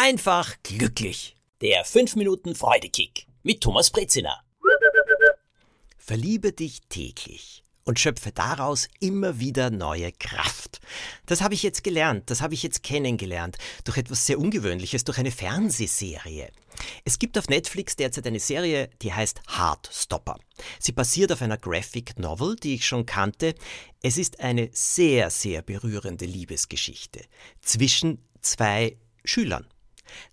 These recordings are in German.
einfach glücklich. Der 5 Minuten Freudekick mit Thomas Brezina. Verliebe dich täglich und schöpfe daraus immer wieder neue Kraft. Das habe ich jetzt gelernt, das habe ich jetzt kennengelernt, durch etwas sehr Ungewöhnliches, durch eine Fernsehserie. Es gibt auf Netflix derzeit eine Serie, die heißt Heartstopper. Sie basiert auf einer Graphic Novel, die ich schon kannte. Es ist eine sehr, sehr berührende Liebesgeschichte zwischen zwei Schülern.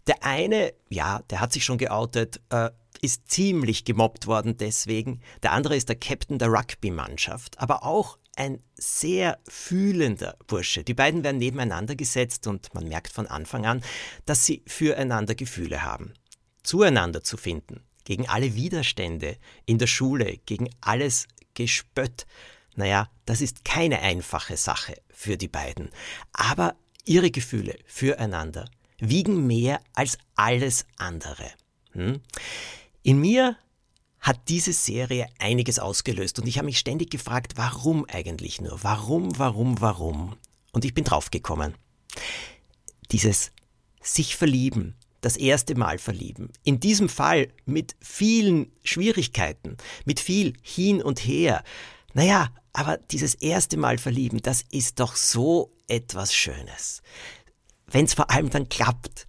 Der eine, ja, der hat sich schon geoutet, äh, ist ziemlich gemobbt worden deswegen. Der andere ist der Captain der Rugby-Mannschaft, aber auch ein sehr fühlender Bursche. Die beiden werden nebeneinander gesetzt und man merkt von Anfang an, dass sie füreinander Gefühle haben. Zueinander zu finden, gegen alle Widerstände in der Schule, gegen alles Gespött. Naja, das ist keine einfache Sache für die beiden. Aber ihre Gefühle füreinander wiegen mehr als alles andere. Hm? In mir hat diese Serie einiges ausgelöst und ich habe mich ständig gefragt, warum eigentlich nur? Warum, warum, warum? Und ich bin draufgekommen. Dieses sich verlieben, das erste Mal verlieben. In diesem Fall mit vielen Schwierigkeiten, mit viel hin und her. Naja, aber dieses erste Mal verlieben, das ist doch so etwas Schönes wenn es vor allem dann klappt,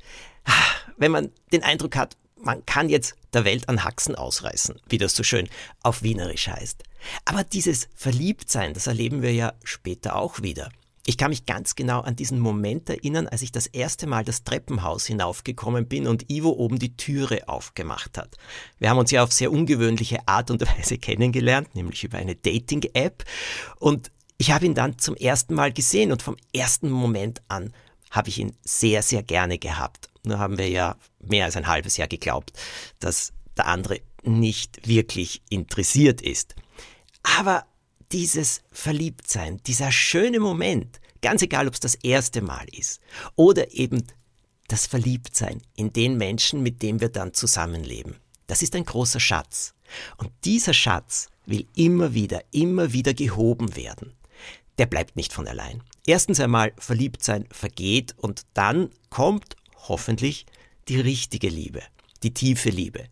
wenn man den Eindruck hat, man kann jetzt der Welt an Haxen ausreißen, wie das so schön auf Wienerisch heißt. Aber dieses Verliebtsein, das erleben wir ja später auch wieder. Ich kann mich ganz genau an diesen Moment erinnern, als ich das erste Mal das Treppenhaus hinaufgekommen bin und Ivo oben die Türe aufgemacht hat. Wir haben uns ja auf sehr ungewöhnliche Art und Weise kennengelernt, nämlich über eine Dating-App. Und ich habe ihn dann zum ersten Mal gesehen und vom ersten Moment an habe ich ihn sehr, sehr gerne gehabt. Nur haben wir ja mehr als ein halbes Jahr geglaubt, dass der andere nicht wirklich interessiert ist. Aber dieses Verliebtsein, dieser schöne Moment, ganz egal, ob es das erste Mal ist oder eben das Verliebtsein in den Menschen, mit dem wir dann zusammenleben, das ist ein großer Schatz. Und dieser Schatz will immer wieder, immer wieder gehoben werden der bleibt nicht von allein. Erstens einmal verliebt sein vergeht und dann kommt hoffentlich die richtige Liebe, die tiefe Liebe,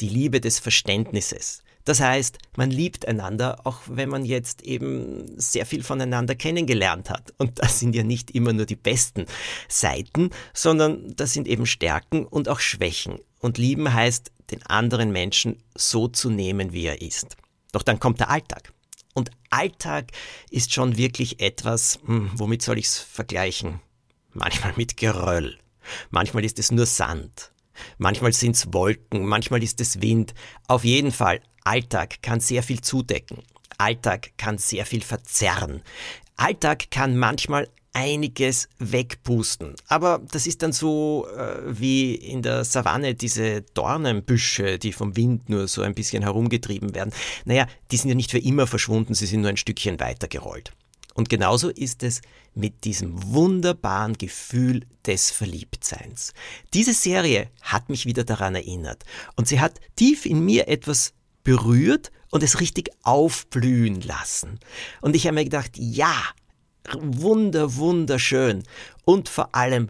die Liebe des Verständnisses. Das heißt, man liebt einander, auch wenn man jetzt eben sehr viel voneinander kennengelernt hat. Und das sind ja nicht immer nur die besten Seiten, sondern das sind eben Stärken und auch Schwächen. Und lieben heißt, den anderen Menschen so zu nehmen, wie er ist. Doch dann kommt der Alltag. Und Alltag ist schon wirklich etwas, hm, womit soll ich es vergleichen? Manchmal mit Geröll. Manchmal ist es nur Sand. Manchmal sind es Wolken, manchmal ist es Wind. Auf jeden Fall, Alltag kann sehr viel zudecken. Alltag kann sehr viel verzerren. Alltag kann manchmal einiges wegpusten. Aber das ist dann so äh, wie in der Savanne diese Dornenbüsche, die vom Wind nur so ein bisschen herumgetrieben werden. Naja, die sind ja nicht für immer verschwunden, sie sind nur ein Stückchen weitergerollt. Und genauso ist es mit diesem wunderbaren Gefühl des Verliebtseins. Diese Serie hat mich wieder daran erinnert und sie hat tief in mir etwas berührt und es richtig aufblühen lassen. Und ich habe mir gedacht, ja, wunder, wunderschön. Und vor allem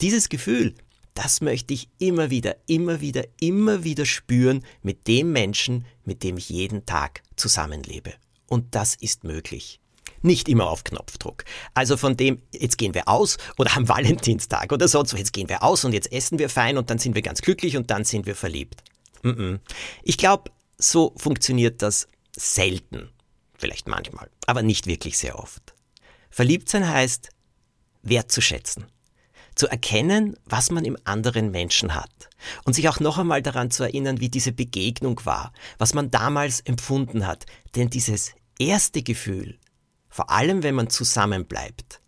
dieses Gefühl, das möchte ich immer wieder, immer wieder, immer wieder spüren mit dem Menschen, mit dem ich jeden Tag zusammenlebe. Und das ist möglich. Nicht immer auf Knopfdruck. Also von dem, jetzt gehen wir aus oder am Valentinstag oder sonst, jetzt gehen wir aus und jetzt essen wir fein und dann sind wir ganz glücklich und dann sind wir verliebt. Ich glaube, so funktioniert das selten. Vielleicht manchmal, aber nicht wirklich sehr oft. Verliebt sein heißt, wertzuschätzen, zu erkennen, was man im anderen Menschen hat und sich auch noch einmal daran zu erinnern, wie diese Begegnung war, was man damals empfunden hat. Denn dieses erste Gefühl, vor allem wenn man zusammenbleibt,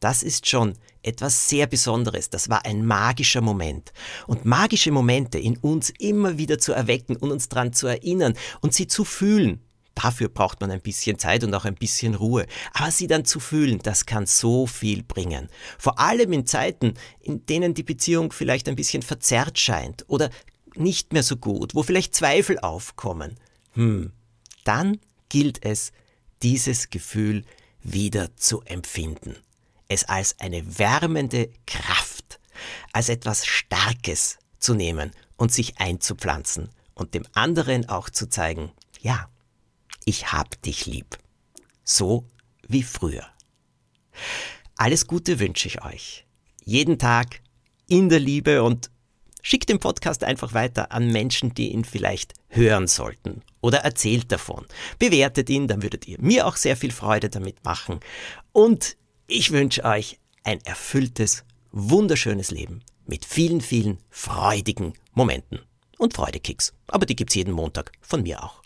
das ist schon etwas sehr Besonderes. Das war ein magischer Moment. Und magische Momente in uns immer wieder zu erwecken und uns daran zu erinnern und sie zu fühlen, Dafür braucht man ein bisschen Zeit und auch ein bisschen Ruhe. Aber sie dann zu fühlen, das kann so viel bringen. Vor allem in Zeiten, in denen die Beziehung vielleicht ein bisschen verzerrt scheint oder nicht mehr so gut, wo vielleicht Zweifel aufkommen. Hm, dann gilt es, dieses Gefühl wieder zu empfinden. Es als eine wärmende Kraft, als etwas Starkes zu nehmen und sich einzupflanzen und dem anderen auch zu zeigen, ja, ich hab dich lieb. So wie früher. Alles Gute wünsche ich euch. Jeden Tag in der Liebe und schickt den Podcast einfach weiter an Menschen, die ihn vielleicht hören sollten oder erzählt davon. Bewertet ihn, dann würdet ihr mir auch sehr viel Freude damit machen. Und ich wünsche euch ein erfülltes, wunderschönes Leben mit vielen, vielen freudigen Momenten und Freudekicks. Aber die gibt's jeden Montag von mir auch.